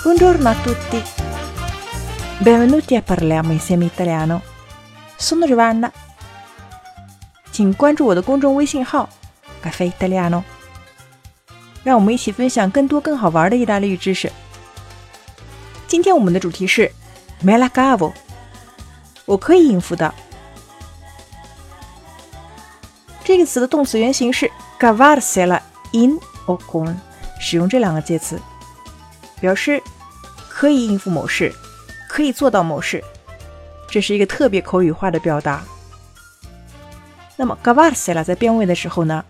Buongiorno a tutti. Benvenuti a Parliamo insieme italiano. Sono Giovanna. 请关注我的公众微信号“咖啡 italiano”，让我们一起分享更多更好玩的意大利语知识。今天我们的主题是 “me la cavo”，我可以应付的。这个词的动词原形是 “cavarsela in o con”，使用这两个介词，表示可以应付某事，可以做到某事。这是一个特别口语化的表达。那么 g a v a r s e l a 在变位的时候呢，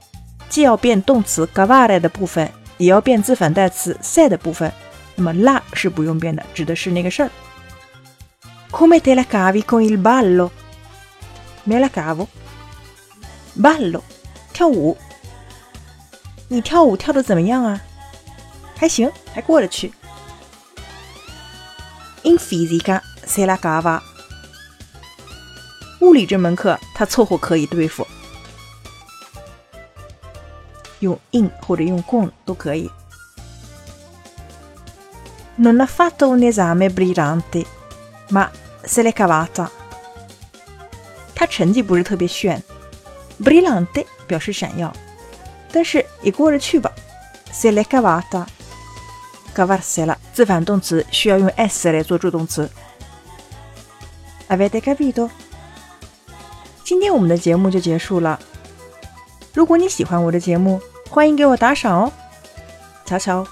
既要变动词 gavare 的部分，也要变自反代词 “se” 的部分。那么 “la” 是不用变的，指的是那个事儿。Come te la cavi con il ballo？Me la cavo。ballo，跳舞。你跳舞跳的怎么样啊？还行，还过得去。In fisica se la cava。物理这门课他凑合可以对付，用 in 或者用 con 都可以。Non ha fatto un esame brillante, ma se l'è cavata。他成绩不是特别炫。brillante 表示闪耀，但是也过得去吧。se l'è Cavata，cavarsela 自反动词需要用 s 来做助动词。Avete capito？今天我们的节目就结束了。如果你喜欢我的节目，欢迎给我打赏哦。瞧瞧。